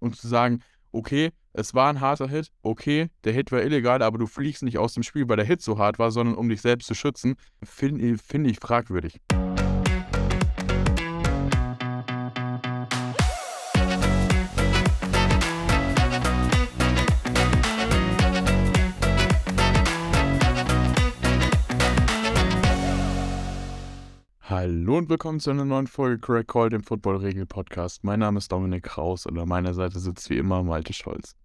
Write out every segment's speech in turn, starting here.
und zu sagen, okay, es war ein harter Hit, okay, der Hit war illegal, aber du fliegst nicht aus dem Spiel, weil der Hit so hart war, sondern um dich selbst zu schützen, finde find ich fragwürdig. Hallo und willkommen zu einer neuen Folge Correct Call, dem Football-Regel-Podcast. Mein Name ist Dominik Kraus und an meiner Seite sitzt wie immer Malte Scholz.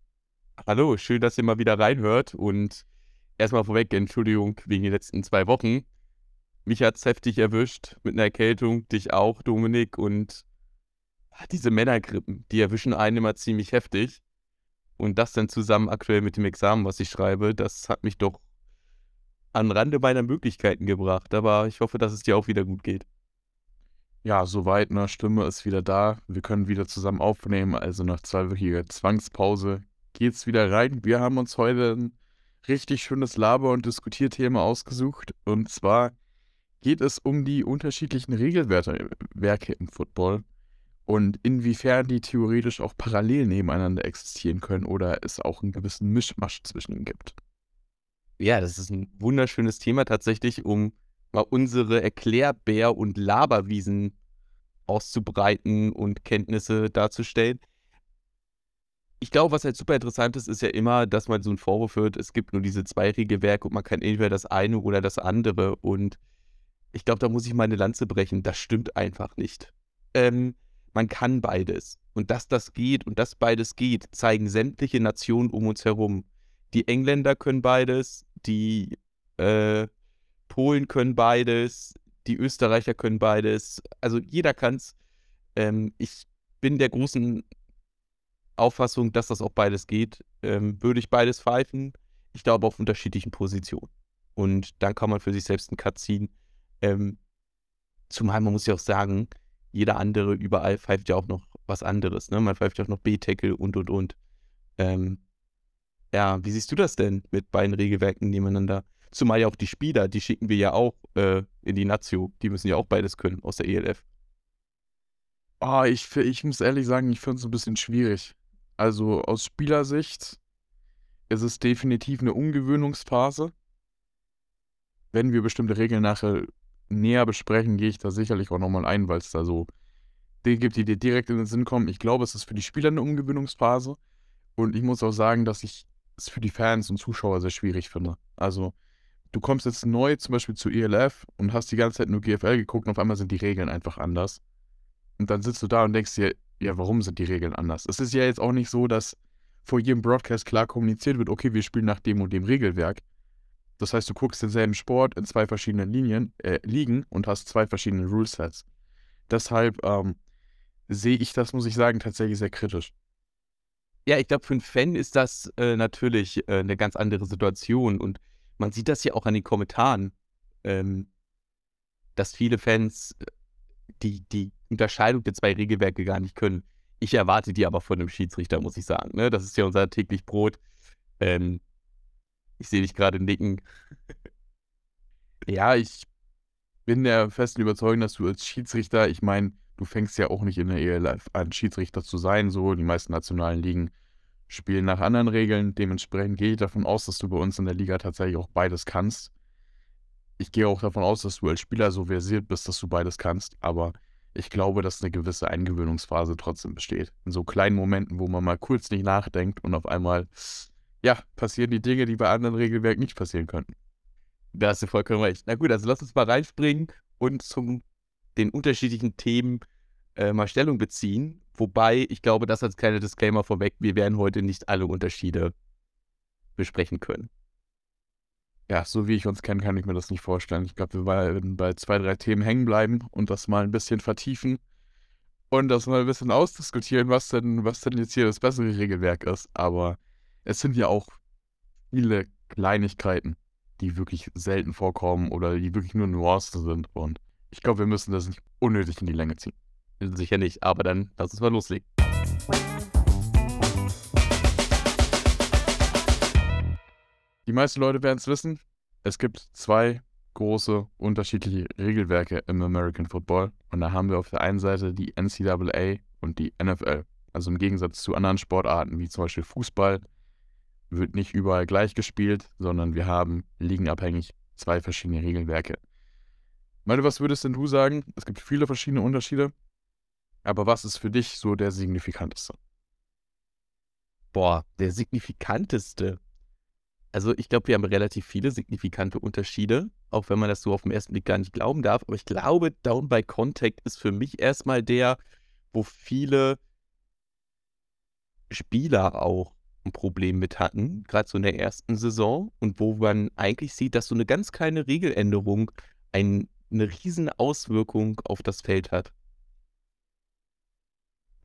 Hallo, schön, dass ihr mal wieder reinhört und erstmal vorweg Entschuldigung wegen den letzten zwei Wochen. Mich hat es heftig erwischt mit einer Erkältung, dich auch, Dominik, und diese Männergrippen, die erwischen einen immer ziemlich heftig. Und das dann zusammen aktuell mit dem Examen, was ich schreibe, das hat mich doch an Rande meiner Möglichkeiten gebracht. Aber ich hoffe, dass es dir auch wieder gut geht. Ja, soweit, ne? Stimme ist wieder da. Wir können wieder zusammen aufnehmen. Also nach zweiwöchiger Zwangspause geht's wieder rein. Wir haben uns heute ein richtig schönes Laber- und Diskutierthema ausgesucht. Und zwar geht es um die unterschiedlichen Regelwerke im Football und inwiefern die theoretisch auch parallel nebeneinander existieren können oder es auch einen gewissen Mischmasch zwischen ihnen gibt. Ja, das ist ein wunderschönes Thema tatsächlich, um mal unsere Erklärbär- und Laberwiesen auszubreiten und Kenntnisse darzustellen. Ich glaube, was halt super interessant ist, ist ja immer, dass man so einen Vorwurf hört, es gibt nur diese zwei Regelwerke und man kann entweder das eine oder das andere. Und ich glaube, da muss ich mal eine Lanze brechen. Das stimmt einfach nicht. Ähm, man kann beides. Und dass das geht und dass beides geht, zeigen sämtliche Nationen um uns herum. Die Engländer können beides, die äh, Polen können beides, die Österreicher können beides. Also jeder kann es. Ähm, ich bin der großen Auffassung, dass das auch beides geht. Ähm, würde ich beides pfeifen? Ich glaube auf unterschiedlichen Positionen. Und dann kann man für sich selbst einen Cut ziehen. Ähm, zumal man muss ja auch sagen, jeder andere überall pfeift ja auch noch was anderes. Ne? Man pfeift ja auch noch B-Tackle und und und. Ähm, ja, wie siehst du das denn mit beiden Regelwerken nebeneinander? Zumal ja auch die Spieler, die schicken wir ja auch äh, in die Nazio. Die müssen ja auch beides können aus der ELF. Oh, ich, ich muss ehrlich sagen, ich finde es ein bisschen schwierig. Also aus Spielersicht ist es definitiv eine Ungewöhnungsphase. Wenn wir bestimmte Regeln nachher näher besprechen, gehe ich da sicherlich auch nochmal ein, weil es da so Dinge gibt, die dir direkt in den Sinn kommen. Ich glaube, es ist für die Spieler eine Ungewöhnungsphase. Und ich muss auch sagen, dass ich es für die Fans und Zuschauer sehr schwierig finde. Also, du kommst jetzt neu zum Beispiel zu ELF und hast die ganze Zeit nur GFL geguckt und auf einmal sind die Regeln einfach anders. Und dann sitzt du da und denkst dir, ja, warum sind die Regeln anders? Es ist ja jetzt auch nicht so, dass vor jedem Broadcast klar kommuniziert wird, okay, wir spielen nach dem und dem Regelwerk. Das heißt, du guckst denselben Sport in zwei verschiedenen Linien, äh, Ligen und hast zwei verschiedene Rulesets. Deshalb ähm, sehe ich das, muss ich sagen, tatsächlich sehr kritisch. Ja, ich glaube, für einen Fan ist das äh, natürlich äh, eine ganz andere Situation. Und man sieht das ja auch an den Kommentaren, ähm, dass viele Fans äh, die, die Unterscheidung der zwei Regelwerke gar nicht können. Ich erwarte die aber von einem Schiedsrichter, muss ich sagen. Ne? Das ist ja unser täglich Brot. Ähm, ich sehe dich gerade nicken. ja, ich bin der festen Überzeugung, dass du als Schiedsrichter, ich meine, du fängst ja auch nicht in der ELF an, Schiedsrichter zu sein. So, die meisten nationalen Ligen spielen nach anderen Regeln. Dementsprechend gehe ich davon aus, dass du bei uns in der Liga tatsächlich auch beides kannst. Ich gehe auch davon aus, dass du als Spieler so versiert bist, dass du beides kannst. Aber ich glaube, dass eine gewisse Eingewöhnungsphase trotzdem besteht. In so kleinen Momenten, wo man mal kurz nicht nachdenkt und auf einmal, ja, passieren die Dinge, die bei anderen Regelwerken nicht passieren könnten. Da hast du vollkommen recht. Na gut, also lass uns mal reinspringen und zum den unterschiedlichen Themen äh, mal Stellung beziehen. Wobei, ich glaube, das als kleiner Disclaimer vorweg, wir werden heute nicht alle Unterschiede besprechen können. Ja, so wie ich uns kenne, kann ich mir das nicht vorstellen. Ich glaube, wir werden bei zwei, drei Themen hängen bleiben und das mal ein bisschen vertiefen und das mal ein bisschen ausdiskutieren, was denn, was denn jetzt hier das bessere Regelwerk ist. Aber es sind ja auch viele Kleinigkeiten, die wirklich selten vorkommen oder die wirklich nur Nuancen sind. Und ich glaube, wir müssen das nicht unnötig in die Länge ziehen. Sicher nicht, aber dann lass uns mal loslegen. Die meisten Leute werden es wissen. Es gibt zwei große unterschiedliche Regelwerke im American Football. Und da haben wir auf der einen Seite die NCAA und die NFL. Also im Gegensatz zu anderen Sportarten wie zum Beispiel Fußball wird nicht überall gleich gespielt, sondern wir haben ligenabhängig zwei verschiedene Regelwerke. Meine, was würdest denn du sagen? Es gibt viele verschiedene Unterschiede, aber was ist für dich so der signifikanteste? Boah, der signifikanteste. Also ich glaube, wir haben relativ viele signifikante Unterschiede, auch wenn man das so auf den ersten Blick gar nicht glauben darf. Aber ich glaube, Down by Contact ist für mich erstmal der, wo viele Spieler auch ein Problem mit hatten, gerade so in der ersten Saison und wo man eigentlich sieht, dass so eine ganz kleine Regeländerung ein, eine riesen Auswirkung auf das Feld hat.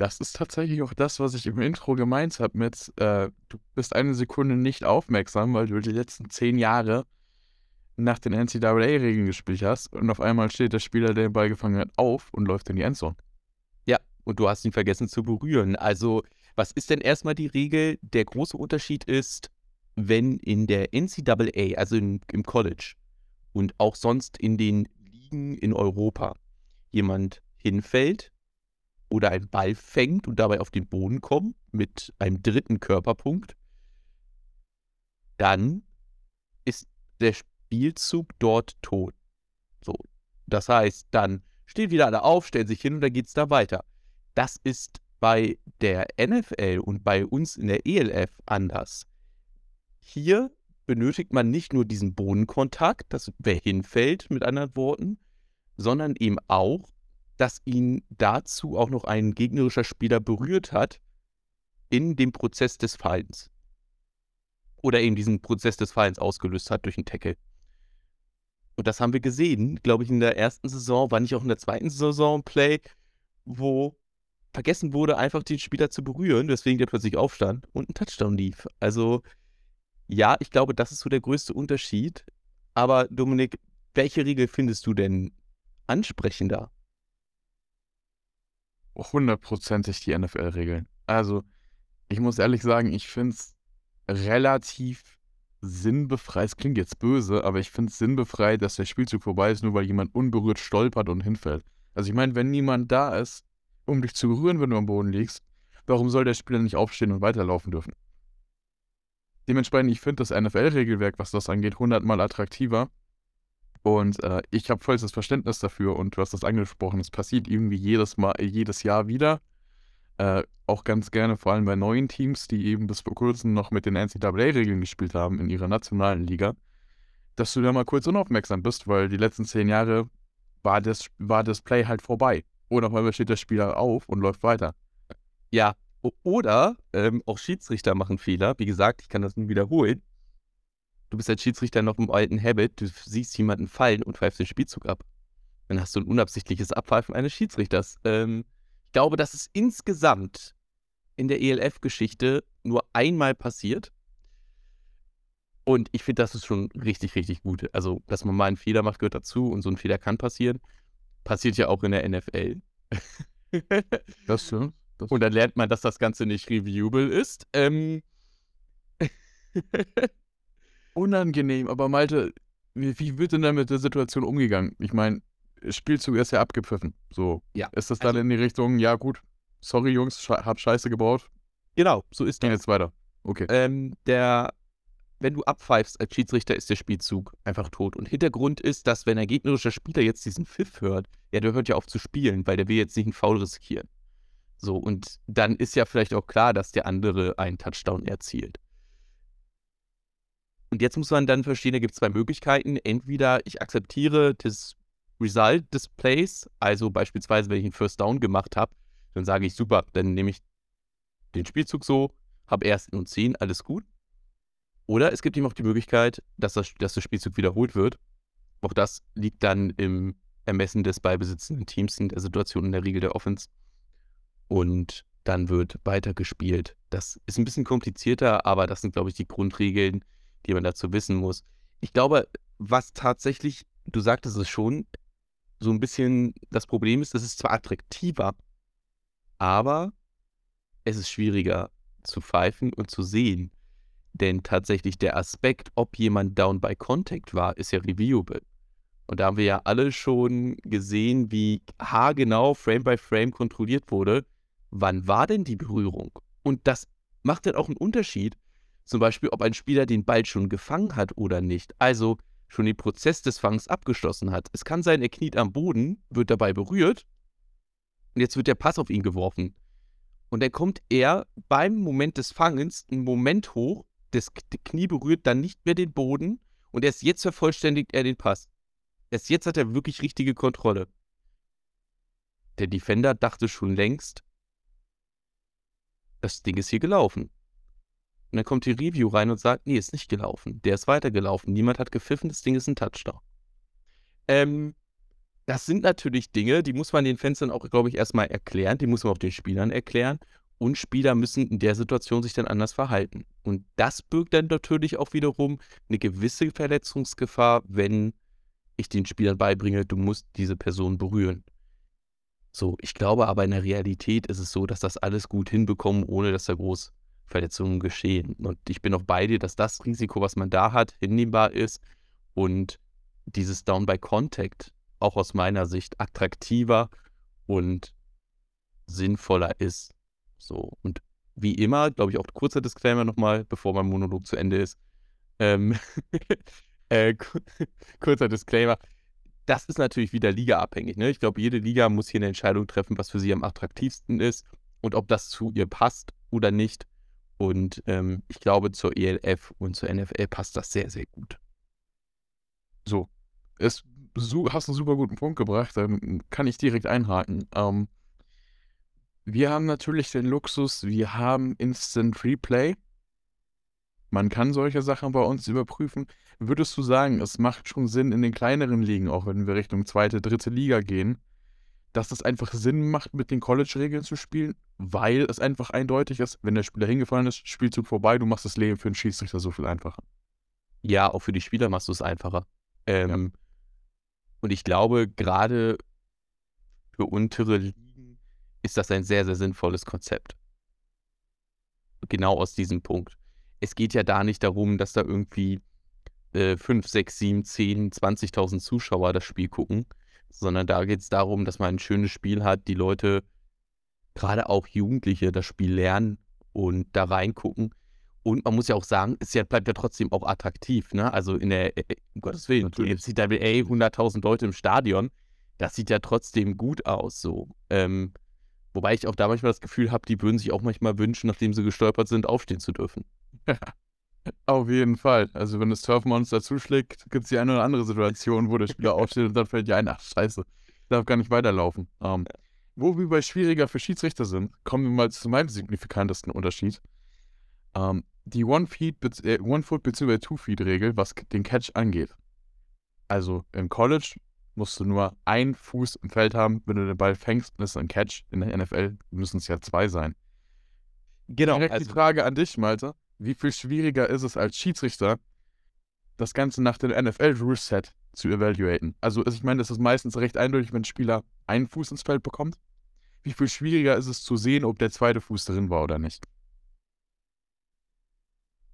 Das ist tatsächlich auch das, was ich im Intro gemeint habe mit, äh, du bist eine Sekunde nicht aufmerksam, weil du die letzten zehn Jahre nach den NCAA-Regeln gespielt hast und auf einmal steht der Spieler, der den Ball gefangen hat, auf und läuft in die Endzone. Ja, und du hast ihn vergessen zu berühren. Also, was ist denn erstmal die Regel? Der große Unterschied ist, wenn in der NCAA, also in, im College und auch sonst in den Ligen in Europa, jemand hinfällt oder einen Ball fängt und dabei auf den Boden kommt mit einem dritten Körperpunkt, dann ist der Spielzug dort tot. So. Das heißt, dann stehen wieder alle auf, stellen sich hin und dann geht es da weiter. Das ist bei der NFL und bei uns in der ELF anders. Hier benötigt man nicht nur diesen Bodenkontakt, dass wer hinfällt, mit anderen Worten, sondern eben auch dass ihn dazu auch noch ein gegnerischer Spieler berührt hat in dem Prozess des Fallens. Oder eben diesen Prozess des Fallens ausgelöst hat durch einen Tackle. Und das haben wir gesehen, glaube ich, in der ersten Saison, war nicht auch in der zweiten Saison Play, wo vergessen wurde, einfach den Spieler zu berühren, weswegen der plötzlich aufstand und ein Touchdown lief. Also ja, ich glaube, das ist so der größte Unterschied. Aber Dominik, welche Regel findest du denn ansprechender? Hundertprozentig die NFL-Regeln. Also, ich muss ehrlich sagen, ich finde es relativ sinnbefreit. Es klingt jetzt böse, aber ich finde es sinnbefreit, dass der Spielzug vorbei ist, nur weil jemand unberührt stolpert und hinfällt. Also, ich meine, wenn niemand da ist, um dich zu berühren, wenn du am Boden liegst, warum soll der Spieler nicht aufstehen und weiterlaufen dürfen? Dementsprechend, ich finde das NFL-Regelwerk, was das angeht, hundertmal attraktiver und äh, ich habe vollstes Verständnis dafür und du hast das angesprochen, es passiert irgendwie jedes Mal, jedes Jahr wieder. Äh, auch ganz gerne, vor allem bei neuen Teams, die eben bis vor kurzem noch mit den NCAA-Regeln gespielt haben in ihrer nationalen Liga, dass du da mal kurz unaufmerksam bist, weil die letzten zehn Jahre war das, war das Play halt vorbei. Oder auf einmal steht der Spieler auf und läuft weiter. Ja, oder ähm, auch Schiedsrichter machen Fehler. Wie gesagt, ich kann das nur wiederholen du bist als Schiedsrichter noch im alten Habit, du siehst jemanden fallen und pfeifst den Spielzug ab. Dann hast du ein unabsichtliches Abpfeifen eines Schiedsrichters. Ähm, ich glaube, das ist insgesamt in der ELF-Geschichte nur einmal passiert. Und ich finde, das ist schon richtig, richtig gut. Also, dass man mal einen Fehler macht, gehört dazu und so ein Fehler kann passieren. Passiert ja auch in der NFL. das stimmt. Und dann lernt man, dass das Ganze nicht reviewable ist. Ähm unangenehm, aber Malte, wie, wie wird denn da mit der Situation umgegangen? Ich meine, Spielzug ist ja abgepfiffen. So. Ja. Ist das dann also, in die Richtung, ja gut, sorry Jungs, sche hab Scheiße gebaut? Genau, so ist das. Gehen jetzt weiter. Okay. Ähm, der, wenn du abpfeifst als Schiedsrichter, ist der Spielzug einfach tot. Und Hintergrund ist, dass wenn ein gegnerischer Spieler jetzt diesen Pfiff hört, ja, der hört ja auf zu spielen, weil der will jetzt nicht einen Foul riskieren. So, und dann ist ja vielleicht auch klar, dass der andere einen Touchdown erzielt. Und jetzt muss man dann verstehen, da gibt es zwei Möglichkeiten. Entweder ich akzeptiere das Result des Plays, also beispielsweise, wenn ich einen First Down gemacht habe, dann sage ich, super, dann nehme ich den Spielzug so, habe ersten und zehn, alles gut. Oder es gibt eben auch die Möglichkeit, dass, das, dass Spielzug wiederholt wird. Auch das liegt dann im Ermessen des beibesitzenden Teams in der Situation in der Regel der Offense. Und dann wird weitergespielt. Das ist ein bisschen komplizierter, aber das sind, glaube ich, die Grundregeln, die man dazu wissen muss. Ich glaube, was tatsächlich, du sagtest es schon, so ein bisschen das Problem ist, das ist zwar attraktiver, aber es ist schwieriger zu pfeifen und zu sehen. Denn tatsächlich der Aspekt, ob jemand down by contact war, ist ja reviewable. Und da haben wir ja alle schon gesehen, wie haargenau Frame by Frame kontrolliert wurde, wann war denn die Berührung? Und das macht dann auch einen Unterschied, zum Beispiel, ob ein Spieler den Ball schon gefangen hat oder nicht. Also schon den Prozess des Fangs abgeschlossen hat. Es kann sein, er kniet am Boden, wird dabei berührt und jetzt wird der Pass auf ihn geworfen. Und dann kommt er beim Moment des Fangens einen Moment hoch, das Knie berührt dann nicht mehr den Boden und erst jetzt vervollständigt er den Pass. Erst jetzt hat er wirklich richtige Kontrolle. Der Defender dachte schon längst, das Ding ist hier gelaufen. Und dann kommt die Review rein und sagt, nee, ist nicht gelaufen. Der ist weitergelaufen. Niemand hat gepfiffen, das Ding ist ein Touchdown. Ähm, das sind natürlich Dinge, die muss man den Fans dann auch, glaube ich, erstmal erklären. Die muss man auch den Spielern erklären. Und Spieler müssen in der Situation sich dann anders verhalten. Und das birgt dann natürlich auch wiederum eine gewisse Verletzungsgefahr, wenn ich den Spielern beibringe, du musst diese Person berühren. So, ich glaube aber in der Realität ist es so, dass das alles gut hinbekommen, ohne dass da groß Verletzungen geschehen. Und ich bin auch bei dir, dass das Risiko, was man da hat, hinnehmbar ist und dieses Down by Contact auch aus meiner Sicht attraktiver und sinnvoller ist. So, und wie immer, glaube ich, auch kurzer Disclaimer nochmal, bevor mein Monolog zu Ende ist. Ähm, äh, kurzer Disclaimer. Das ist natürlich wieder ligaabhängig. Ne? Ich glaube, jede Liga muss hier eine Entscheidung treffen, was für sie am attraktivsten ist und ob das zu ihr passt oder nicht. Und ähm, ich glaube, zur ELF und zur NFL passt das sehr, sehr gut. So, es, hast einen super guten Punkt gebracht, dann kann ich direkt einhaken. Ähm, wir haben natürlich den Luxus, wir haben Instant Replay. Man kann solche Sachen bei uns überprüfen. Würdest du sagen, es macht schon Sinn in den kleineren Ligen, auch wenn wir Richtung zweite, dritte Liga gehen, dass es einfach Sinn macht, mit den College-Regeln zu spielen, weil es einfach eindeutig ist, wenn der Spieler hingefallen ist, Spielzug vorbei, du machst das Leben für den Schiedsrichter so viel einfacher. Ja, auch für die Spieler machst du es einfacher. Ähm, ja. Und ich glaube, gerade für untere Ligen ist das ein sehr, sehr sinnvolles Konzept. Genau aus diesem Punkt es geht ja da nicht darum, dass da irgendwie äh, 5, 6, 7, 10, 20.000 Zuschauer das Spiel gucken, sondern da geht es darum, dass man ein schönes Spiel hat, die Leute, gerade auch Jugendliche, das Spiel lernen und da reingucken. Und man muss ja auch sagen, es bleibt ja trotzdem auch attraktiv. Ne? Also in der, äh, um Gottes Willen, Natürlich. die NCAA, 100.000 Leute im Stadion, das sieht ja trotzdem gut aus. So. Ähm, wobei ich auch da manchmal das Gefühl habe, die würden sich auch manchmal wünschen, nachdem sie gestolpert sind, aufstehen zu dürfen. Auf jeden Fall. Also wenn das Turfmonster zuschlägt, gibt es die eine oder andere Situation, wo der Spieler aufsteht und dann fällt dir ein, ach scheiße, ich darf gar nicht weiterlaufen. Ähm, wo wir bei schwieriger für Schiedsrichter sind, kommen wir mal zu meinem signifikantesten Unterschied. Ähm, die One-Feet, äh, One-Foot bzw. Two-Feet-Regel, was den Catch angeht. Also im College musst du nur einen Fuß im Feld haben, wenn du den Ball fängst, dann ist ein Catch. In der NFL müssen es ja zwei sein. Genau. Direkt also, die Frage an dich, Malte. Wie viel schwieriger ist es als Schiedsrichter, das Ganze nach dem NFL-Rule-Set zu evaluaten? Also, ich meine, das ist meistens recht eindeutig, wenn ein Spieler einen Fuß ins Feld bekommt. Wie viel schwieriger ist es zu sehen, ob der zweite Fuß drin war oder nicht?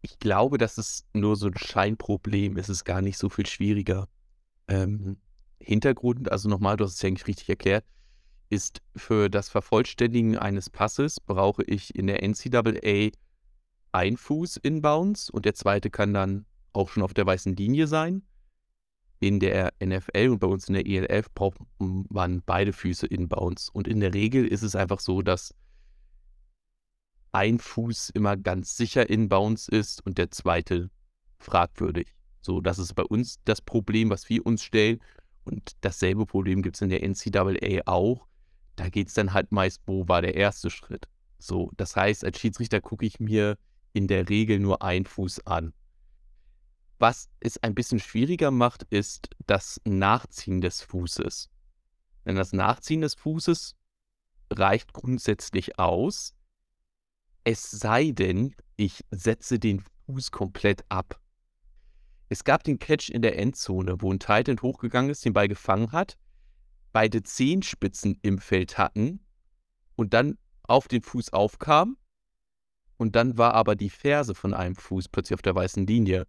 Ich glaube, das ist nur so ein Scheinproblem. Es ist gar nicht so viel schwieriger. Ähm, Hintergrund, also nochmal, du hast es ja eigentlich richtig erklärt ist für das Vervollständigen eines Passes brauche ich in der NCAA ein Fuß inbounds und der zweite kann dann auch schon auf der weißen Linie sein. In der NFL und bei uns in der ELF braucht man beide Füße inbounds. Und in der Regel ist es einfach so, dass ein Fuß immer ganz sicher inbounds ist und der zweite fragwürdig. So, das ist bei uns das Problem, was wir uns stellen. Und dasselbe Problem gibt es in der NCAA auch da geht es dann halt meist, wo war der erste Schritt. So, das heißt, als Schiedsrichter gucke ich mir in der Regel nur einen Fuß an. Was es ein bisschen schwieriger macht, ist das Nachziehen des Fußes. Denn das Nachziehen des Fußes reicht grundsätzlich aus, es sei denn, ich setze den Fuß komplett ab. Es gab den Catch in der Endzone, wo ein Titan hochgegangen ist, den Ball gefangen hat, beide Zehenspitzen im Feld hatten und dann auf den Fuß aufkam und dann war aber die Ferse von einem Fuß plötzlich auf der weißen Linie.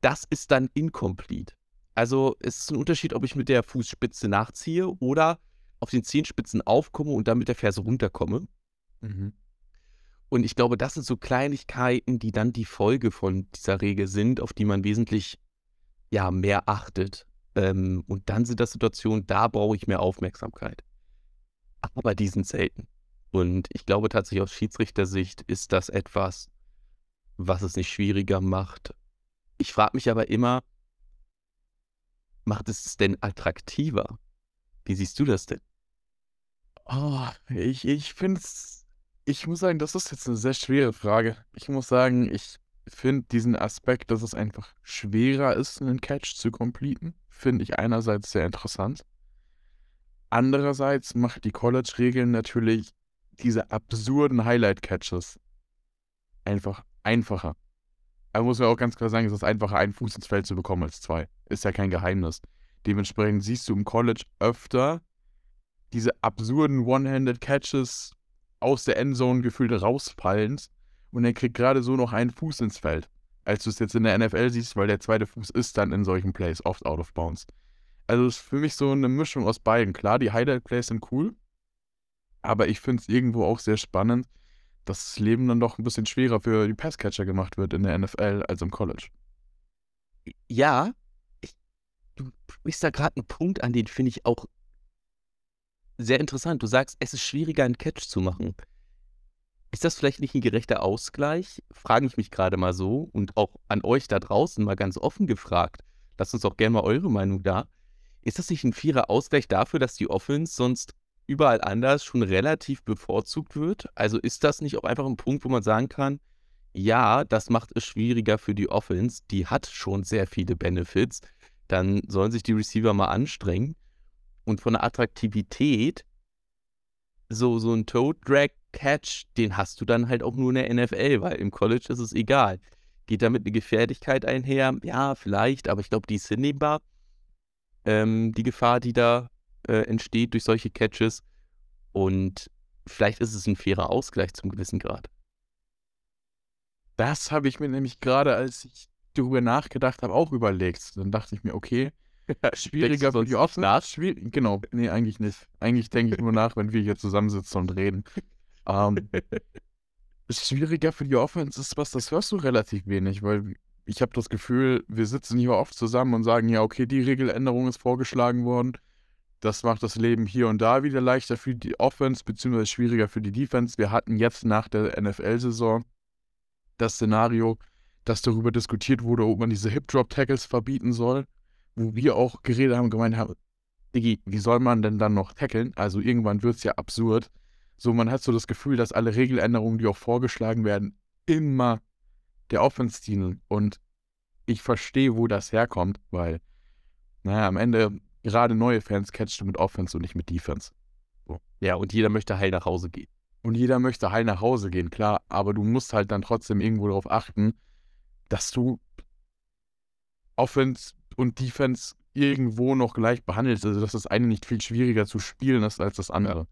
Das ist dann incomplete. Also es ist ein Unterschied, ob ich mit der Fußspitze nachziehe oder auf den Zehenspitzen aufkomme und dann mit der Ferse runterkomme. Mhm. Und ich glaube, das sind so Kleinigkeiten, die dann die Folge von dieser Regel sind, auf die man wesentlich ja, mehr achtet. Ähm, und dann sind das Situationen, da brauche ich mehr Aufmerksamkeit. Aber die sind selten. Und ich glaube tatsächlich aus Schiedsrichtersicht ist das etwas, was es nicht schwieriger macht. Ich frage mich aber immer, macht es denn attraktiver? Wie siehst du das denn? Oh, ich ich finde es ich muss sagen, das ist jetzt eine sehr schwere Frage. Ich muss sagen, ich finde diesen Aspekt, dass es einfach schwerer ist, einen Catch zu completen, finde ich einerseits sehr interessant. Andererseits macht die College-Regeln natürlich diese absurden Highlight-Catches einfach einfacher. Aber muss man auch ganz klar sagen, es ist einfacher, einen Fuß ins Feld zu bekommen als zwei. Ist ja kein Geheimnis. Dementsprechend siehst du im College öfter diese absurden One-Handed Catches aus der Endzone gefühlt rausfallend und er kriegt gerade so noch einen Fuß ins Feld. Als du es jetzt in der NFL siehst, weil der zweite Fuß ist dann in solchen Plays oft out of bounds. Also ist für mich so eine Mischung aus beiden. Klar, die Highlight-Plays sind cool, aber ich finde es irgendwo auch sehr spannend, dass das Leben dann doch ein bisschen schwerer für die Passcatcher gemacht wird in der NFL als im College. Ja, ich, du sprichst da gerade einen Punkt an, den finde ich auch sehr interessant. Du sagst, es ist schwieriger, einen Catch zu machen. Ist das vielleicht nicht ein gerechter Ausgleich? Frage ich mich gerade mal so und auch an euch da draußen mal ganz offen gefragt. Lasst uns auch gerne mal eure Meinung da. Ist das nicht ein fairer Ausgleich dafür, dass die Offense sonst überall anders schon relativ bevorzugt wird? Also ist das nicht auch einfach ein Punkt, wo man sagen kann, ja, das macht es schwieriger für die Offense, die hat schon sehr viele Benefits, dann sollen sich die Receiver mal anstrengen. Und von der Attraktivität, so, so ein Toad Drag Catch, den hast du dann halt auch nur in der NFL, weil im College ist es egal. Geht damit eine Gefährlichkeit einher? Ja, vielleicht, aber ich glaube, die ist hinnehmbar. Ähm, die Gefahr, die da äh, entsteht durch solche Catches. Und vielleicht ist es ein fairer Ausgleich zum gewissen Grad. Das habe ich mir nämlich gerade, als ich darüber nachgedacht habe, auch überlegt. Dann dachte ich mir, okay, schwieriger für die Offense. Schwierig, genau, nee, eigentlich nicht. Eigentlich denke ich nur nach, wenn wir hier zusammensitzen und reden. Ähm, schwieriger für die Offense ist was, das hörst du relativ wenig, weil ich habe das Gefühl, wir sitzen hier oft zusammen und sagen, ja, okay, die Regeländerung ist vorgeschlagen worden. Das macht das Leben hier und da wieder leichter für die Offense, beziehungsweise schwieriger für die Defense. Wir hatten jetzt nach der NFL-Saison das Szenario, dass darüber diskutiert wurde, ob man diese Hip-Drop-Tackles verbieten soll, wo wir auch geredet haben, gemeint haben, Digi, wie soll man denn dann noch tackeln? Also irgendwann wird es ja absurd. So, man hat so das Gefühl, dass alle Regeländerungen, die auch vorgeschlagen werden, immer der Offense dienen. Und ich verstehe, wo das herkommt, weil, naja, am Ende gerade neue Fans catchst du mit Offense und nicht mit Defense. So. Ja, und jeder möchte heil nach Hause gehen. Und jeder möchte heil nach Hause gehen, klar, aber du musst halt dann trotzdem irgendwo darauf achten, dass du Offense und Defense irgendwo noch gleich behandelst. Also, dass das eine nicht viel schwieriger zu spielen ist als das andere.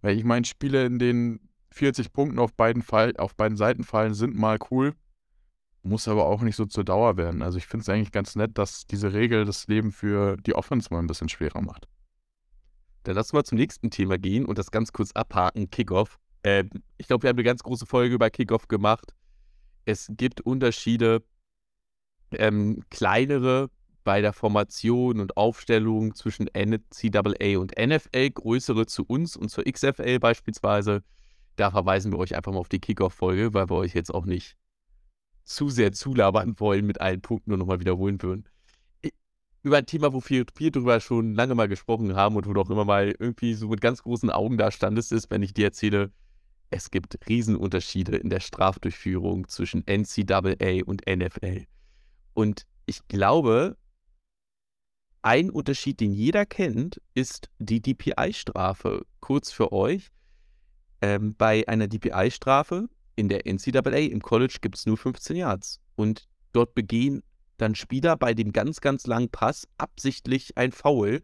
Weil ich meine, Spiele, in denen 40 Punkte auf beiden, Fall, auf beiden Seiten fallen, sind mal cool. Muss aber auch nicht so zur Dauer werden. Also ich finde es eigentlich ganz nett, dass diese Regel das Leben für die Offense mal ein bisschen schwerer macht. Dann lass mal zum nächsten Thema gehen und das ganz kurz abhaken, Kickoff. Äh, ich glaube, wir haben eine ganz große Folge über Kickoff gemacht. Es gibt Unterschiede, ähm, kleinere bei der Formation und Aufstellung zwischen NCAA und NFL, größere zu uns und zur XFL beispielsweise. Da verweisen wir euch einfach mal auf die Kickoff-Folge, weil wir euch jetzt auch nicht zu sehr zulabern wollen mit allen Punkten und nochmal wiederholen würden. Über ein Thema, wo wir viel drüber schon lange mal gesprochen haben und wo du auch immer mal irgendwie so mit ganz großen Augen da standest, ist, wenn ich dir erzähle, es gibt Riesenunterschiede in der Strafdurchführung zwischen NCAA und NFL. Und ich glaube, ein Unterschied, den jeder kennt, ist die DPI-Strafe. Kurz für euch. Ähm, bei einer DPI-Strafe in der NCAA im College gibt es nur 15 Yards. Und dort begehen dann Spieler bei dem ganz, ganz langen Pass absichtlich ein Foul,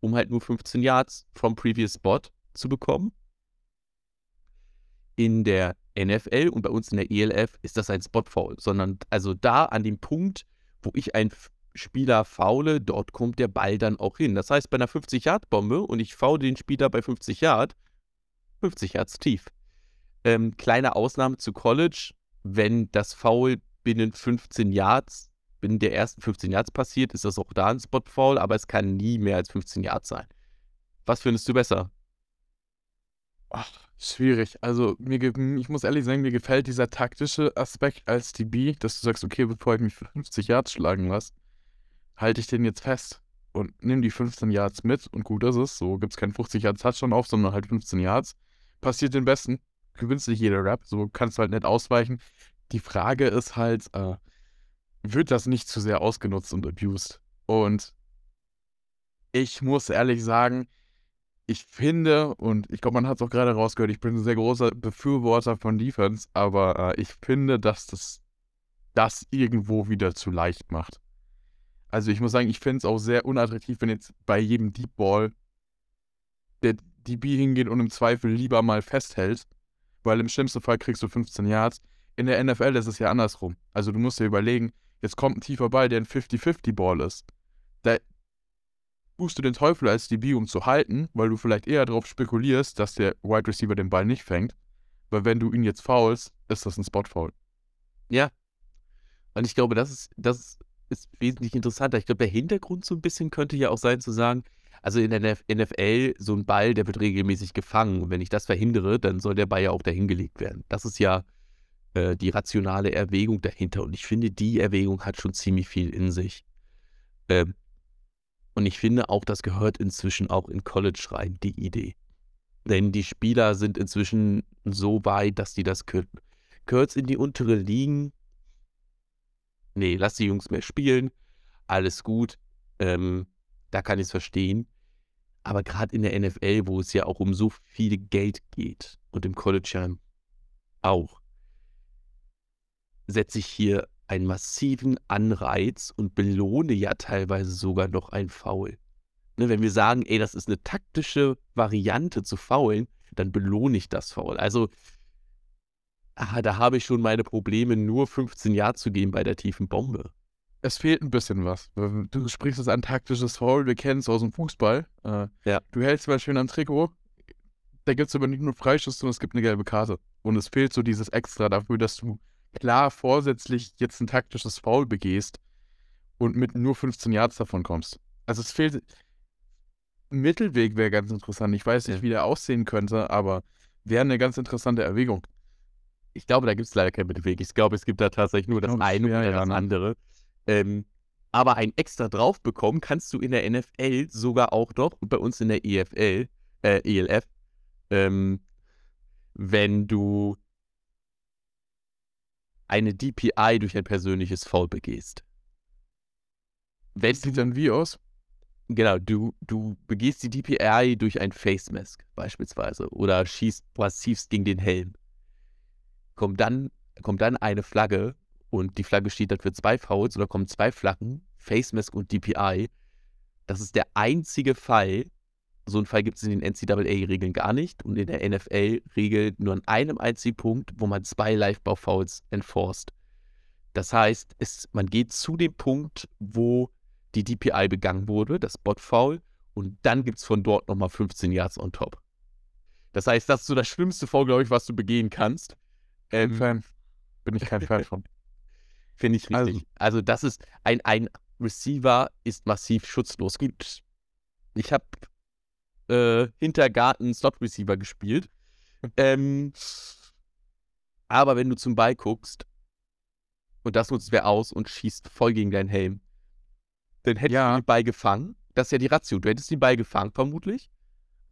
um halt nur 15 Yards vom Previous Spot zu bekommen. In der NFL und bei uns in der ELF ist das ein Spot-Foul, sondern also da an dem Punkt, wo ich ein Spieler faule, dort kommt der Ball dann auch hin. Das heißt, bei einer 50-Yard-Bombe und ich faule den Spieler bei 50 Yard, 50 Yards tief. Ähm, kleine Ausnahme zu College, wenn das Foul binnen 15 Yards, binnen der ersten 15 Yards passiert, ist das auch da ein Spot-Foul, aber es kann nie mehr als 15 Yards sein. Was findest du besser? Ach, schwierig. Also, mir, ich muss ehrlich sagen, mir gefällt dieser taktische Aspekt als DB, dass du sagst, okay, bevor ich mich für 50 Yards schlagen lasse, halte ich den jetzt fest und nimm die 15 Yards mit und gut ist es. So gibt es keinen 50 Yards Touchdown auf, sondern halt 15 Yards. Passiert den Besten. Gewinnst nicht jeder Rap, so kannst du halt nicht ausweichen. Die Frage ist halt, äh, wird das nicht zu sehr ausgenutzt und abused? Und ich muss ehrlich sagen, ich finde, und ich glaube, man hat es auch gerade rausgehört, ich bin ein sehr großer Befürworter von Defense, aber äh, ich finde, dass das das irgendwo wieder zu leicht macht. Also ich muss sagen, ich finde es auch sehr unattraktiv, wenn jetzt bei jedem Deep Ball der DB hingeht und im Zweifel lieber mal festhält, weil im schlimmsten Fall kriegst du 15 Yards. In der NFL ist es ja andersrum. Also du musst dir überlegen, jetzt kommt ein tiefer Ball, der ein 50-50-Ball ist. Da tust du den Teufel als DB, um zu halten, weil du vielleicht eher darauf spekulierst, dass der Wide Receiver den Ball nicht fängt. Weil wenn du ihn jetzt faulst, ist das ein Spot-Foul. Ja. Und ich glaube, das ist, das ist wesentlich interessanter. Ich glaube, der Hintergrund so ein bisschen könnte ja auch sein, zu sagen, also in der NFL, so ein Ball, der wird regelmäßig gefangen. Und wenn ich das verhindere, dann soll der Ball ja auch dahin gelegt werden. Das ist ja äh, die rationale Erwägung dahinter. Und ich finde, die Erwägung hat schon ziemlich viel in sich. Ähm, und ich finde auch, das gehört inzwischen auch in College rein, die Idee. Denn die Spieler sind inzwischen so weit, dass die das können. Gehört in die untere Ligen? Nee, lass die Jungs mehr spielen. Alles gut. Ähm, da kann ich es verstehen. Aber gerade in der NFL, wo es ja auch um so viel Geld geht und im College ja auch, setze ich hier einen massiven Anreiz und belohne ja teilweise sogar noch ein Foul. Ne, wenn wir sagen, ey, das ist eine taktische Variante zu faulen, dann belohne ich das Foul. Also, ah, da habe ich schon meine Probleme, nur 15 Jahre zu gehen bei der tiefen Bombe. Es fehlt ein bisschen was. Du sprichst es an taktisches Foul, wir kennen es aus dem Fußball. Äh, ja. Du hältst mal schön am Trikot, da gibt es aber nicht nur Freischuss, sondern es gibt eine gelbe Karte. Und es fehlt so dieses Extra dafür, dass du klar vorsätzlich jetzt ein taktisches Foul begehst und mit nur 15 Yards davon kommst. Also es fehlt. Mittelweg wäre ganz interessant. Ich weiß nicht, ja. wie der aussehen könnte, aber wäre eine ganz interessante Erwägung. Ich glaube, da gibt es leider keinen Mittelweg. Ich glaube, es gibt da tatsächlich nur das eine oder das andere. Ähm, aber ein extra drauf bekommen kannst du in der NFL sogar auch doch und bei uns in der EFL, äh, ELF, ähm, wenn du eine DPI durch ein persönliches Foul begehst. Wenn sieht dann wie aus? Genau, du, du begehst die DPI durch ein Face Mask beispielsweise oder schießt massivst gegen den Helm. Kommt dann, kommt dann eine Flagge und die Flagge steht dann für zwei Fouls oder kommen zwei Flaggen, Face Mask und DPI. Das ist der einzige Fall, so einen Fall gibt es in den NCAA-Regeln gar nicht und in der NFL-Regel nur an einem einzigen Punkt, wo man zwei Live-Bau-Fouls enforced. Das heißt, es, man geht zu dem Punkt, wo die DPI begangen wurde, das Bot-Foul, und dann gibt es von dort nochmal 15 Yards on top. Das heißt, das ist so das schlimmste Foul, glaube ich, was du begehen kannst. Ähm, Fan. Bin ich kein Fan von. Finde ich richtig. Also, also, das ist ein, ein Receiver ist massiv schutzlos. Ich habe äh, Hintergarten Slot Receiver gespielt. ähm, aber wenn du zum Ball guckst und das nutzt wer aus und schießt voll gegen deinen Helm, dann hättest ja. du den Ball gefangen. Das ist ja die Ratio. Du hättest den Ball gefangen, vermutlich.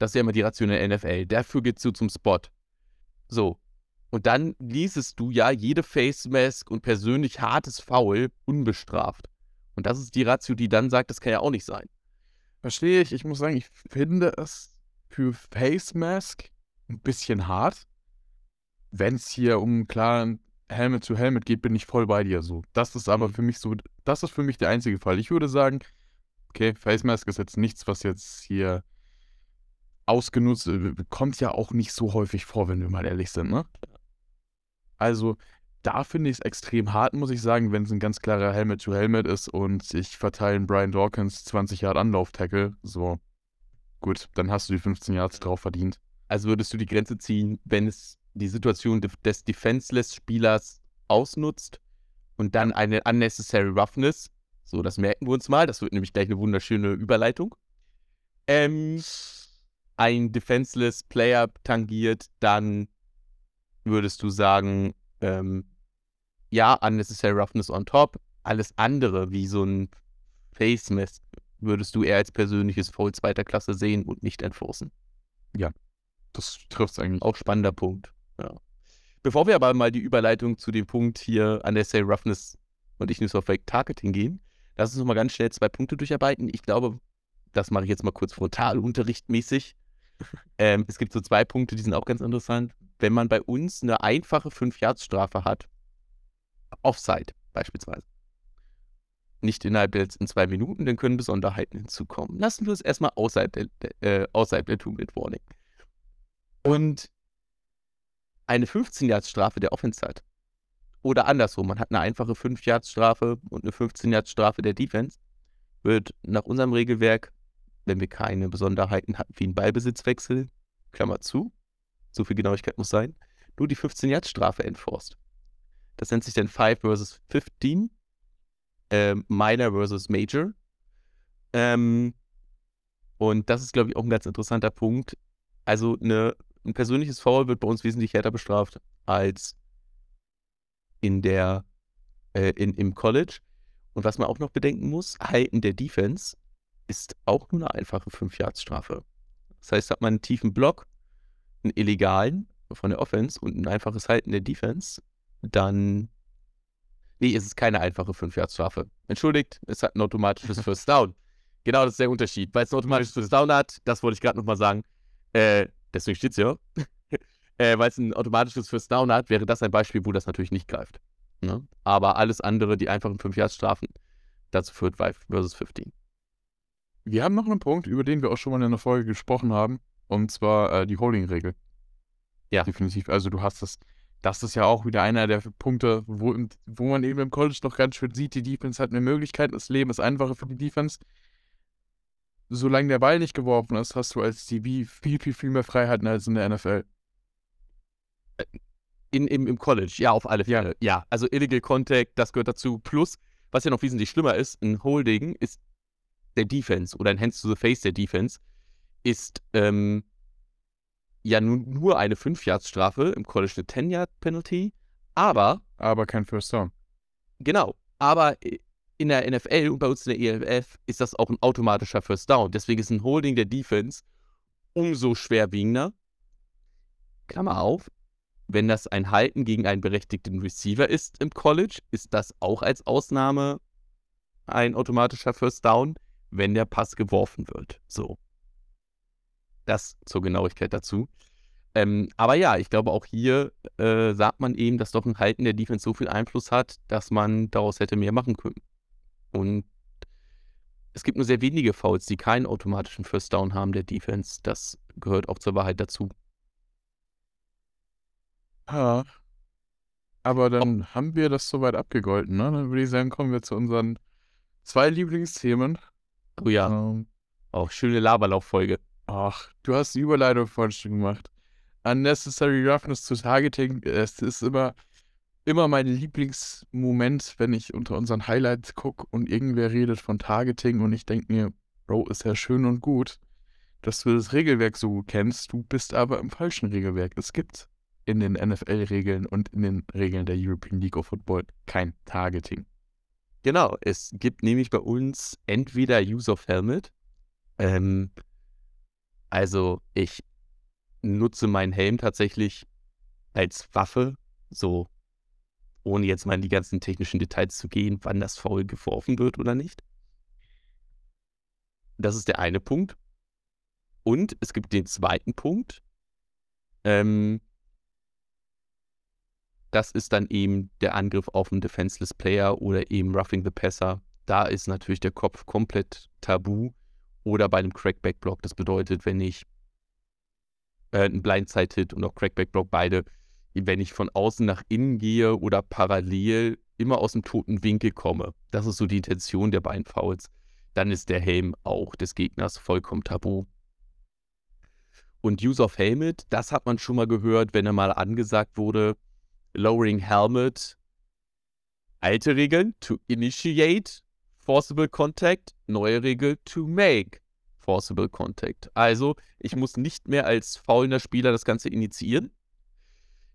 Das ist ja immer die Ratio in der NFL. Dafür gehst du zum Spot. So. Und dann ließest du ja jede Face Mask und persönlich hartes Foul unbestraft. Und das ist die Ratio, die dann sagt, das kann ja auch nicht sein. Verstehe ich. Ich muss sagen, ich finde es für Face Mask ein bisschen hart. Wenn es hier um klaren Helmet zu Helmet geht, bin ich voll bei dir so. Das ist aber mhm. für mich so, das ist für mich der einzige Fall. Ich würde sagen, okay, Face Mask ist jetzt nichts, was jetzt hier ausgenutzt, äh, kommt ja auch nicht so häufig vor, wenn wir mal ehrlich sind, ne? Also, da finde ich es extrem hart, muss ich sagen, wenn es ein ganz klarer Helmet-to-Helmet ist und ich verteile Brian Dawkins 20 Yard Anlauf-Tackle. So, gut, dann hast du die 15 Yards drauf verdient. Also würdest du die Grenze ziehen, wenn es die Situation des Defenseless-Spielers ausnutzt und dann eine Unnecessary Roughness. So, das merken wir uns mal. Das wird nämlich gleich eine wunderschöne Überleitung. Ähm, ein Defenseless Player tangiert, dann würdest du sagen, ähm, ja, Unnecessary Roughness on top. Alles andere, wie so ein Face Mess, würdest du eher als persönliches Foul zweiter Klasse sehen und nicht enforcen. Ja, das trifft es eigentlich. Auch spannender Punkt. Ja. Bevor wir aber mal die Überleitung zu dem Punkt hier Unnecessary Roughness und ich News of Fake Targeting gehen, lass uns noch mal ganz schnell zwei Punkte durcharbeiten. Ich glaube, das mache ich jetzt mal kurz frontalunterrichtmäßig. ähm, es gibt so zwei Punkte, die sind auch ganz interessant. Wenn man bei uns eine einfache 5-Yards-Strafe hat, Offside beispielsweise, nicht innerhalb der letzten zwei Minuten, dann können Besonderheiten hinzukommen. Lassen wir es erstmal außerhalb der, äh, außerhalb der Two-Minute-Warning. Und eine 15-Yards-Strafe der Offense hat. Oder andersrum, man hat eine einfache 5-Yards-Strafe und eine 15-Yards-Strafe der Defense, wird nach unserem Regelwerk, wenn wir keine Besonderheiten hatten wie einen Ballbesitzwechsel, Klammer zu, so viel Genauigkeit muss sein, nur die 15-Yards-Strafe enforced. Das nennt sich dann 5 versus 15, äh, Minor versus Major. Ähm, und das ist, glaube ich, auch ein ganz interessanter Punkt. Also eine ein persönliches Foul wird bei uns wesentlich härter bestraft als in der, äh, in, im College. Und was man auch noch bedenken muss, Halten der Defense ist auch nur eine einfache 5-Yards-Strafe. Das heißt, hat man einen tiefen Block, einen illegalen von der Offense und ein einfaches Halten der Defense, dann. Nee, es ist keine einfache 5-Yards-Strafe. Entschuldigt, es hat ein automatisches First Down. Genau, das ist der Unterschied. Weil es ein automatisches First Down hat, das wollte ich gerade nochmal sagen, äh, deswegen steht es ja, äh, weil es ein automatisches First Down hat, wäre das ein Beispiel, wo das natürlich nicht greift. Ne? Aber alles andere, die einfachen 5 Yards Strafen, dazu führt 5 versus 15. Wir haben noch einen Punkt, über den wir auch schon mal in einer Folge gesprochen haben, und zwar äh, die Holding-Regel. Ja. Definitiv. Also du hast das, das ist ja auch wieder einer der Punkte, wo, wo man eben im College noch ganz schön sieht, die Defense hat eine Möglichkeit, das Leben ist einfacher für die Defense solange der Ball nicht geworfen ist, hast du als DB viel, viel, viel mehr Freiheiten als in der NFL. Äh, in, im, Im College, ja, auf alle Fälle. Ja. ja, also Illegal Contact, das gehört dazu. Plus, was ja noch wesentlich schlimmer ist, ein Holding ist der Defense oder ein Hands to the Face der Defense ist ähm, ja nur, nur eine 5-Yards-Strafe, im College eine 10-Yard-Penalty, aber. Aber kein First Down. Genau, aber in der NFL und bei uns in der ELF ist das auch ein automatischer First Down. Deswegen ist ein Holding der Defense umso schwerwiegender. Klammer auf, wenn das ein Halten gegen einen berechtigten Receiver ist im College, ist das auch als Ausnahme ein automatischer First Down, wenn der Pass geworfen wird. So. Das zur Genauigkeit dazu. Ähm, aber ja, ich glaube, auch hier äh, sagt man eben, dass doch ein Halten der Defense so viel Einfluss hat, dass man daraus hätte mehr machen können. Und es gibt nur sehr wenige Fouls, die keinen automatischen First Down haben der Defense. Das gehört auch zur Wahrheit dazu. Ja. Aber dann Ob haben wir das soweit abgegolten, ne? Dann würde ich sagen, kommen wir zu unseren zwei Lieblingsthemen. Oh ja. Ähm, auch schöne Laberlauffolge. Ach, du hast die Überleitung vorhin schon gemacht. Unnecessary Roughness zu Targeting, es ist immer, immer mein Lieblingsmoment, wenn ich unter unseren Highlights gucke und irgendwer redet von Targeting und ich denke mir, Bro, ist ja schön und gut, dass du das Regelwerk so gut kennst, du bist aber im falschen Regelwerk. Es gibt in den NFL-Regeln und in den Regeln der European League of Football kein Targeting. Genau, es gibt nämlich bei uns entweder Use of Helmet, ähm, also ich nutze meinen Helm tatsächlich als Waffe, so ohne jetzt mal in die ganzen technischen Details zu gehen, wann das Foul geworfen wird oder nicht. Das ist der eine Punkt. Und es gibt den zweiten Punkt. Ähm, das ist dann eben der Angriff auf einen Defenseless Player oder eben Roughing the Passer. Da ist natürlich der Kopf komplett tabu. Oder bei einem Crackback-Block. Das bedeutet, wenn ich äh, einen Blindside-Hit und auch Crackback-Block beide wenn ich von außen nach innen gehe oder parallel immer aus dem toten Winkel komme. Das ist so die Intention der beiden Fouls. Dann ist der Helm auch des Gegners vollkommen tabu. Und Use of Helmet, das hat man schon mal gehört, wenn er mal angesagt wurde. Lowering Helmet, alte Regeln, to initiate forcible contact, neue Regel, to make forcible contact. Also, ich muss nicht mehr als faulender Spieler das Ganze initiieren.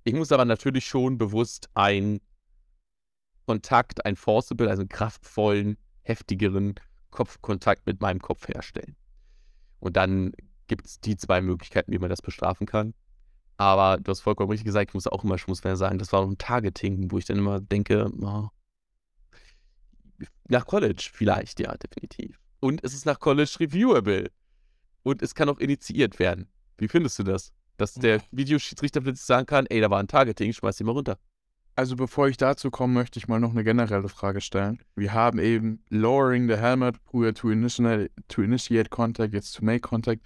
Ich muss aber natürlich schon bewusst einen Kontakt, einen forcible, also einen kraftvollen, heftigeren Kopfkontakt mit meinem Kopf herstellen. Und dann gibt es die zwei Möglichkeiten, wie man das bestrafen kann. Aber du hast vollkommen richtig gesagt, ich muss auch immer schmutzfern sagen, das war auch ein Targeting, wo ich dann immer denke, oh, nach College vielleicht, ja, definitiv. Und es ist nach College reviewable. Und es kann auch initiiert werden. Wie findest du das? Dass der Videoschiedsrichter plötzlich sagen kann, ey, da war ein Targeting, schmeiß ihn mal runter. Also bevor ich dazu komme, möchte ich mal noch eine generelle Frage stellen. Wir haben eben lowering the helmet, früher to initiate, to initiate contact, jetzt to make contact.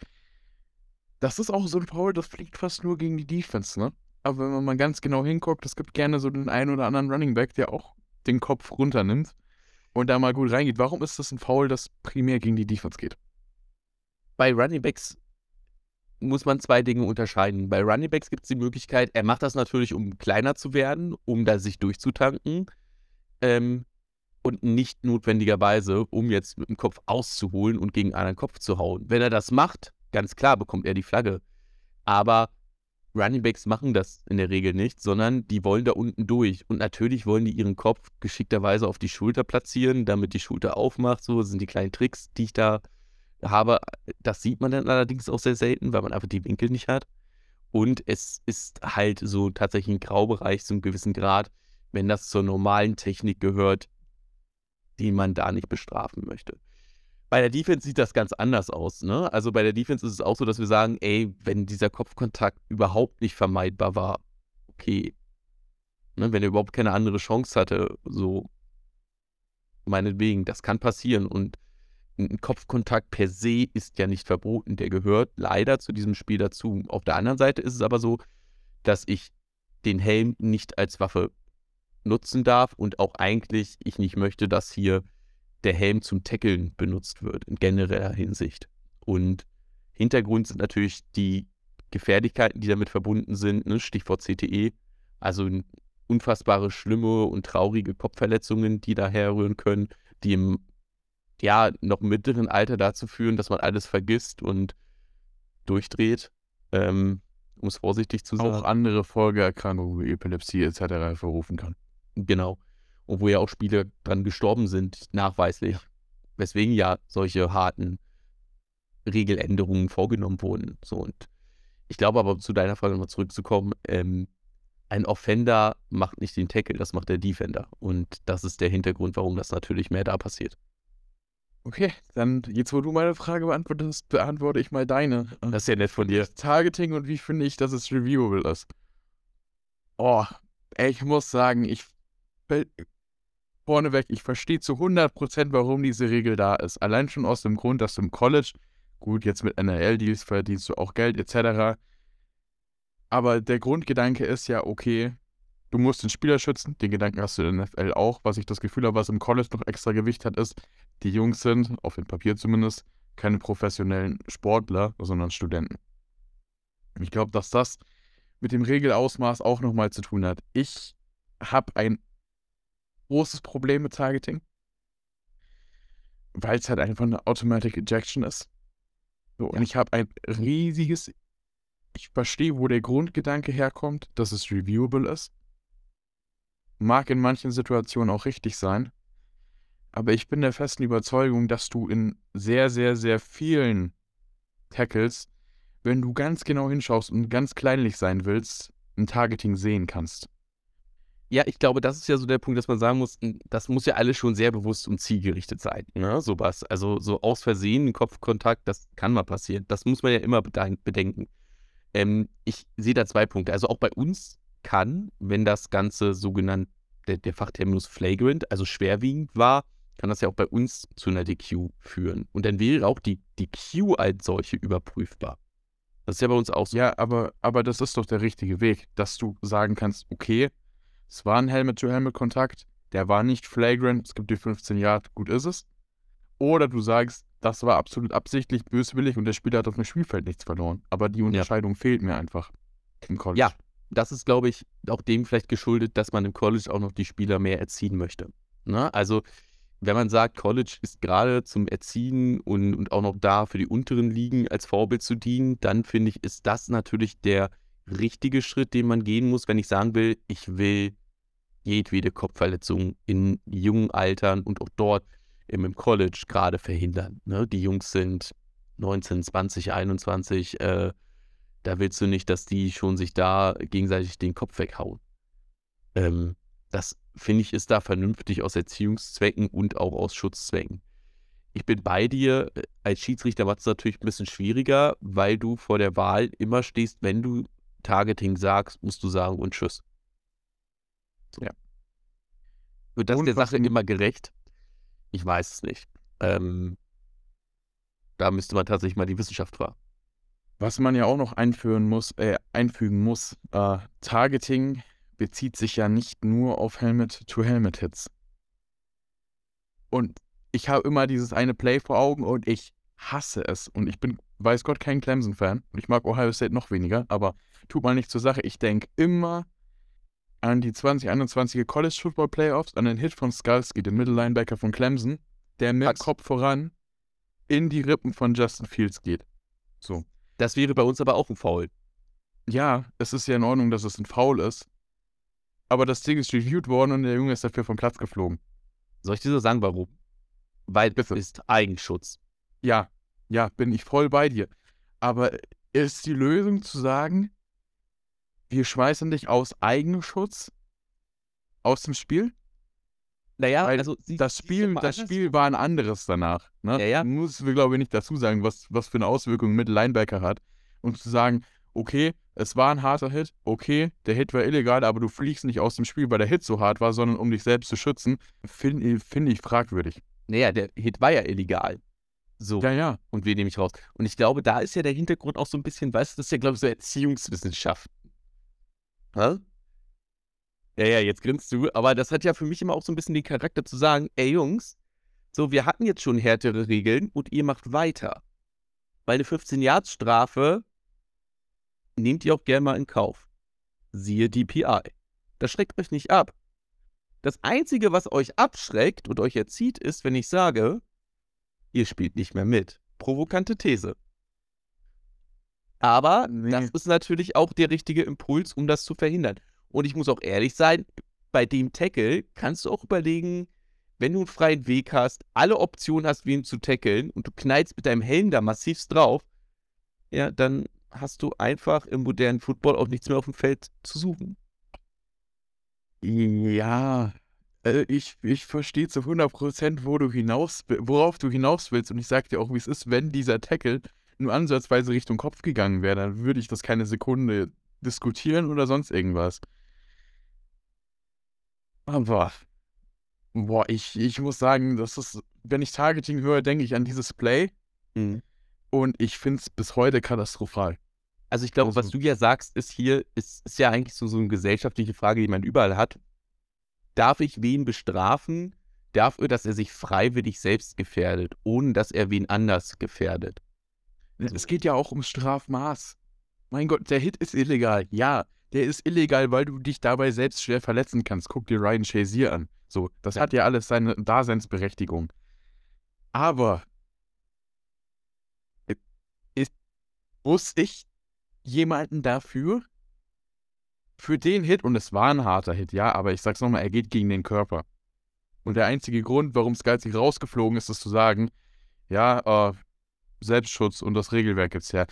Das ist auch so ein Foul, das fliegt fast nur gegen die Defense, ne? Aber wenn man mal ganz genau hinguckt, es gibt gerne so den einen oder anderen Running Back, der auch den Kopf runternimmt und da mal gut reingeht. Warum ist das ein Foul, das primär gegen die Defense geht? Bei Running Backs muss man zwei Dinge unterscheiden. Bei Running Backs gibt es die Möglichkeit, er macht das natürlich, um kleiner zu werden, um da sich durchzutanken. Ähm, und nicht notwendigerweise, um jetzt mit dem Kopf auszuholen und gegen einen Kopf zu hauen. Wenn er das macht, ganz klar bekommt er die Flagge. Aber Running Backs machen das in der Regel nicht, sondern die wollen da unten durch. Und natürlich wollen die ihren Kopf geschickterweise auf die Schulter platzieren, damit die Schulter aufmacht. So sind die kleinen Tricks, die ich da habe. Das sieht man dann allerdings auch sehr selten, weil man einfach die Winkel nicht hat. Und es ist halt so tatsächlich ein Graubereich zu einem gewissen Grad, wenn das zur normalen Technik gehört, die man da nicht bestrafen möchte. Bei der Defense sieht das ganz anders aus. Ne? Also bei der Defense ist es auch so, dass wir sagen, ey, wenn dieser Kopfkontakt überhaupt nicht vermeidbar war, okay. Ne? Wenn er überhaupt keine andere Chance hatte, so meinetwegen, das kann passieren. Und ein Kopfkontakt per se ist ja nicht verboten. Der gehört leider zu diesem Spiel dazu. Auf der anderen Seite ist es aber so, dass ich den Helm nicht als Waffe nutzen darf und auch eigentlich ich nicht möchte, dass hier der Helm zum Tackeln benutzt wird, in genereller Hinsicht. Und Hintergrund sind natürlich die Gefährlichkeiten, die damit verbunden sind, ne? Stichwort CTE, also unfassbare, schlimme und traurige Kopfverletzungen, die da herrühren können, die im ja, noch mittleren Alter dazu führen, dass man alles vergisst und durchdreht, ähm, um es vorsichtig zu sagen. Auch andere Folgeerkrankungen wie Epilepsie etc. hervorrufen kann. Genau wo ja auch Spieler dran gestorben sind, nachweislich. Weswegen ja solche harten Regeländerungen vorgenommen wurden. So und ich glaube aber, zu deiner Frage nochmal zurückzukommen, ähm, ein Offender macht nicht den Tackle, das macht der Defender. Und das ist der Hintergrund, warum das natürlich mehr da passiert. Okay, dann jetzt, wo du meine Frage beantwortest, beantworte ich mal deine. Das ist ja nett von dir. Targeting und wie finde ich, dass es reviewable ist? Oh, ich muss sagen, ich vorneweg, ich verstehe zu 100%, warum diese Regel da ist. Allein schon aus dem Grund, dass du im College, gut, jetzt mit NRL-Deals verdienst du auch Geld etc. Aber der Grundgedanke ist ja, okay, du musst den Spieler schützen. Den Gedanken hast du in der NFL auch. Was ich das Gefühl habe, was im College noch extra Gewicht hat, ist, die Jungs sind, auf dem Papier zumindest, keine professionellen Sportler, sondern Studenten. Ich glaube, dass das mit dem Regelausmaß auch nochmal zu tun hat. Ich habe ein großes Problem mit Targeting. Weil es halt einfach eine Automatic Ejection ist. So, ja. und ich habe ein riesiges. Ich verstehe, wo der Grundgedanke herkommt, dass es reviewable ist. Mag in manchen Situationen auch richtig sein. Aber ich bin der festen Überzeugung, dass du in sehr, sehr, sehr vielen Tackles, wenn du ganz genau hinschaust und ganz kleinlich sein willst, ein Targeting sehen kannst. Ja, ich glaube, das ist ja so der Punkt, dass man sagen muss, das muss ja alles schon sehr bewusst und zielgerichtet sein, ne? Sowas. Also so aus Versehen Kopfkontakt, das kann mal passieren. Das muss man ja immer bedenken. Ähm, ich sehe da zwei Punkte. Also auch bei uns kann, wenn das Ganze sogenannt, der, der Fachterminus flagrant, also schwerwiegend war, kann das ja auch bei uns zu einer DQ führen. Und dann wäre auch die DQ als solche überprüfbar. Das ist ja bei uns auch so. Ja, aber, aber das ist doch der richtige Weg, dass du sagen kannst, okay, es war ein Helmet-to-Helmet-Kontakt, der war nicht flagrant, es gibt dir 15 Yard, gut ist es. Oder du sagst, das war absolut absichtlich, böswillig und der Spieler hat auf dem Spielfeld nichts verloren. Aber die Unterscheidung fehlt mir einfach im College. Ja, das ist, glaube ich, auch dem vielleicht geschuldet, dass man im College auch noch die Spieler mehr erziehen möchte. Ne? Also, wenn man sagt, College ist gerade zum Erziehen und, und auch noch da für die unteren Ligen als Vorbild zu dienen, dann finde ich, ist das natürlich der richtige Schritt, den man gehen muss, wenn ich sagen will, ich will jedwede Kopfverletzung in jungen Altern und auch dort im College gerade verhindern. Ne? Die Jungs sind 19, 20, 21, äh, da willst du nicht, dass die schon sich da gegenseitig den Kopf weghauen. Ähm, das finde ich ist da vernünftig aus Erziehungszwecken und auch aus Schutzzwecken. Ich bin bei dir, äh, als Schiedsrichter macht es natürlich ein bisschen schwieriger, weil du vor der Wahl immer stehst, wenn du Targeting sagst, musst du sagen und tschüss. So. Ja. Wird das der Sache immer gerecht? Ich weiß es nicht. Ähm, da müsste man tatsächlich mal die Wissenschaft fragen. Was man ja auch noch einführen muss, äh, einfügen muss, äh, Targeting bezieht sich ja nicht nur auf Helmet-to-Helmet-Hits. Und ich habe immer dieses eine Play vor Augen und ich hasse es. Und ich bin, weiß Gott, kein Clemson-Fan. Und ich mag Ohio State noch weniger, aber tut mal nicht zur Sache. Ich denke immer an die 2021er College Football Playoffs, an den Hit von Skalski, den Mittellinebacker von Clemson, der mit Hat. Kopf voran in die Rippen von Justin Fields geht. So. Das wäre bei uns aber auch ein Foul. Ja, es ist ja in Ordnung, dass es ein Foul ist. Aber das Ding ist reviewed worden und der Junge ist dafür vom Platz geflogen. Soll ich dir so sagen, warum? Weil es ist Eigenschutz. Ja, ja, bin ich voll bei dir. Aber ist die Lösung zu sagen, wir schmeißen dich aus Eigenschutz aus dem Spiel? Naja, Weil also sie, das Spiel, das Spiel war ein anderes danach. Ne? Ja, ja. Muss wir, glaube ich, nicht dazu sagen, was, was für eine Auswirkung mit Linebacker hat. Und zu sagen, okay, es war ein harter Hit, okay, der Hit war illegal, aber du fliegst nicht aus dem Spiel, weil der Hit so hart war, sondern um dich selbst zu schützen, finde find ich fragwürdig. Naja, der Hit war ja illegal. So. Ja, ja. Und wir nehme ich raus. Und ich glaube, da ist ja der Hintergrund auch so ein bisschen, weißt du, das ist ja, glaube ich, so Erziehungswissenschaft. Hä? Ja, ja, jetzt grinst du. Aber das hat ja für mich immer auch so ein bisschen den Charakter zu sagen, ey Jungs, so, wir hatten jetzt schon härtere Regeln und ihr macht weiter. Weil eine 15-Jahres-Strafe nehmt ihr auch gerne mal in Kauf. Siehe DPI. Das schreckt euch nicht ab. Das Einzige, was euch abschreckt und euch erzieht, ist, wenn ich sage, ihr spielt nicht mehr mit. Provokante These. Aber nee. das ist natürlich auch der richtige Impuls, um das zu verhindern. Und ich muss auch ehrlich sein, bei dem Tackle kannst du auch überlegen, wenn du einen freien Weg hast, alle Optionen hast, wen zu tackeln und du knallst mit deinem Helm da massivst drauf, ja, dann hast du einfach im modernen Football auch nichts mehr auf dem Feld zu suchen. Ja, äh, ich, ich verstehe zu 100%, wo du hinaus, worauf du hinaus willst. Und ich sag dir auch, wie es ist, wenn dieser Tackle nur ansatzweise Richtung Kopf gegangen wäre, dann würde ich das keine Sekunde diskutieren oder sonst irgendwas. Aber, boah, ich, ich muss sagen, das ist, wenn ich Targeting höre, denke ich an dieses Play. Mhm. Und ich finde es bis heute katastrophal. Also ich glaube, also, was du ja sagst, ist hier, ist, ist ja eigentlich so, so eine gesellschaftliche Frage, die man überall hat. Darf ich wen bestrafen, dafür, dass er sich freiwillig selbst gefährdet, ohne dass er wen anders gefährdet? Es geht ja auch ums Strafmaß. Mein Gott, der Hit ist illegal. Ja, der ist illegal, weil du dich dabei selbst schwer verletzen kannst. Guck dir Ryan Shazier an. So, das ja. hat ja alles seine Daseinsberechtigung. Aber ist, muss ich jemanden dafür für den Hit, und es war ein harter Hit, ja, aber ich sag's nochmal, er geht gegen den Körper. Und der einzige Grund, warum Sky sich rausgeflogen ist, ist zu sagen, ja, äh, Selbstschutz und das Regelwerk gibt's ja.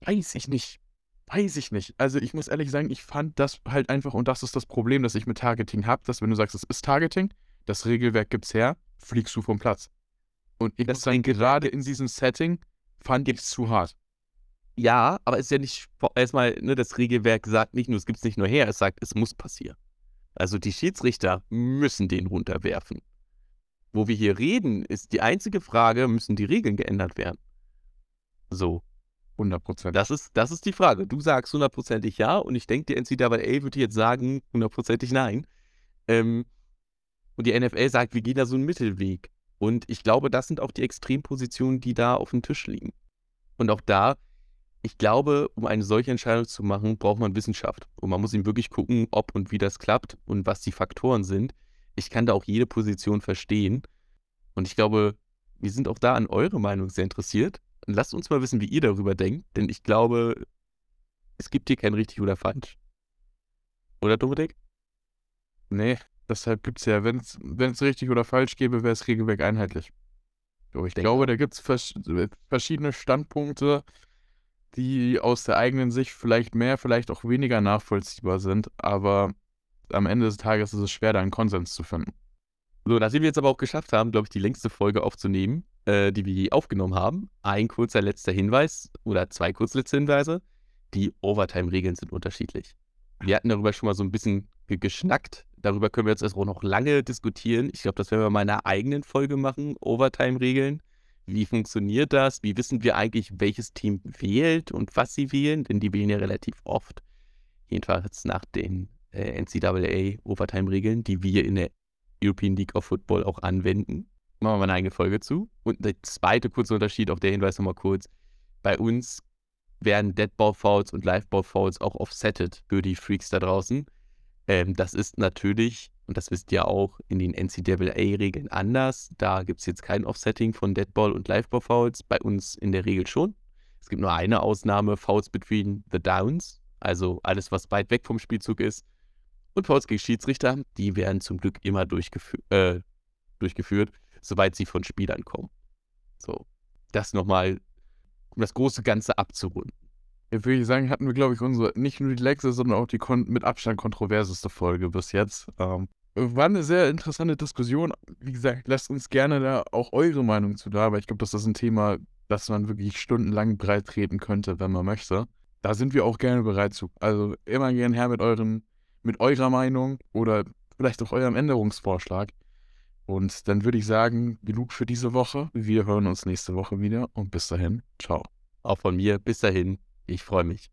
Weiß ich nicht. Weiß ich nicht. Also ich muss ehrlich sagen, ich fand das halt einfach, und das ist das Problem, das ich mit Targeting habe, dass wenn du sagst, es ist Targeting, das Regelwerk gibt's her, fliegst du vom Platz. Und ich das muss sagen, gerade in diesem Setting fand ich es zu hart. Ja, aber es ist ja nicht, erstmal, ne, das Regelwerk sagt nicht nur, es gibt es nicht nur her, es sagt, es muss passieren. Also die Schiedsrichter müssen den runterwerfen. Wo wir hier reden, ist die einzige Frage, müssen die Regeln geändert werden? So. 100%. Das ist, das ist die Frage. Du sagst hundertprozentig ja und ich denke, die NCAA würde jetzt sagen hundertprozentig nein. Ähm, und die NFL sagt, wir gehen da so einen Mittelweg. Und ich glaube, das sind auch die Extrempositionen, die da auf dem Tisch liegen. Und auch da, ich glaube, um eine solche Entscheidung zu machen, braucht man Wissenschaft. Und man muss ihm wirklich gucken, ob und wie das klappt und was die Faktoren sind. Ich kann da auch jede Position verstehen. Und ich glaube, wir sind auch da an eure Meinung sehr interessiert. Und lasst uns mal wissen, wie ihr darüber denkt, denn ich glaube, es gibt hier kein richtig oder falsch. Oder Dominik? Nee, deshalb gibt es ja, wenn es richtig oder falsch gäbe, wäre es regelweg einheitlich. So, ich Denk glaube, da gibt es vers verschiedene Standpunkte, die aus der eigenen Sicht vielleicht mehr, vielleicht auch weniger nachvollziehbar sind, aber am Ende des Tages ist es schwer, da einen Konsens zu finden. So, nachdem wir jetzt aber auch geschafft haben, glaube ich, die längste Folge aufzunehmen, äh, die wir je aufgenommen haben, ein kurzer letzter Hinweis oder zwei kurze letzte Hinweise. Die Overtime-Regeln sind unterschiedlich. Wir hatten darüber schon mal so ein bisschen ge geschnackt. Darüber können wir jetzt auch noch lange diskutieren. Ich glaube, das werden wir mal in einer eigenen Folge machen. Overtime-Regeln. Wie funktioniert das? Wie wissen wir eigentlich, welches Team wählt und was sie wählen? Denn die wählen ja relativ oft. Jedenfalls nach den äh, NCAA Overtime-Regeln, die wir in der European League of Football auch anwenden. Machen wir mal eine eigene Folge zu. Und der zweite kurze Unterschied, auch der Hinweis nochmal kurz. Bei uns werden Deadball-Fouls und Liveball-Fouls auch offsetted für die Freaks da draußen. Ähm, das ist natürlich, und das wisst ihr auch, in den NCAA-Regeln anders. Da gibt es jetzt kein Offsetting von Deadball und Liveball-Fouls. Bei uns in der Regel schon. Es gibt nur eine Ausnahme, Fouls between the Downs. Also alles, was weit weg vom Spielzug ist. Und Fouls gegen Schiedsrichter, die werden zum Glück immer durchgefü äh, durchgeführt, soweit sie von Spielern kommen. So, das nochmal, um das große Ganze abzurunden. Jetzt würde ich sagen, hatten wir, glaube ich, unsere nicht nur die längste, sondern auch die mit Abstand kontroverseste Folge bis jetzt. Ähm, war eine sehr interessante Diskussion. Wie gesagt, lasst uns gerne da auch eure Meinung zu da, weil ich glaube, das ist ein Thema, das man wirklich stundenlang breit treten könnte, wenn man möchte. Da sind wir auch gerne bereit zu. Also immer gern her mit euren, mit eurer Meinung oder vielleicht auch eurem Änderungsvorschlag. Und dann würde ich sagen, genug für diese Woche. Wir hören uns nächste Woche wieder und bis dahin, ciao. Auch von mir, bis dahin, ich freue mich.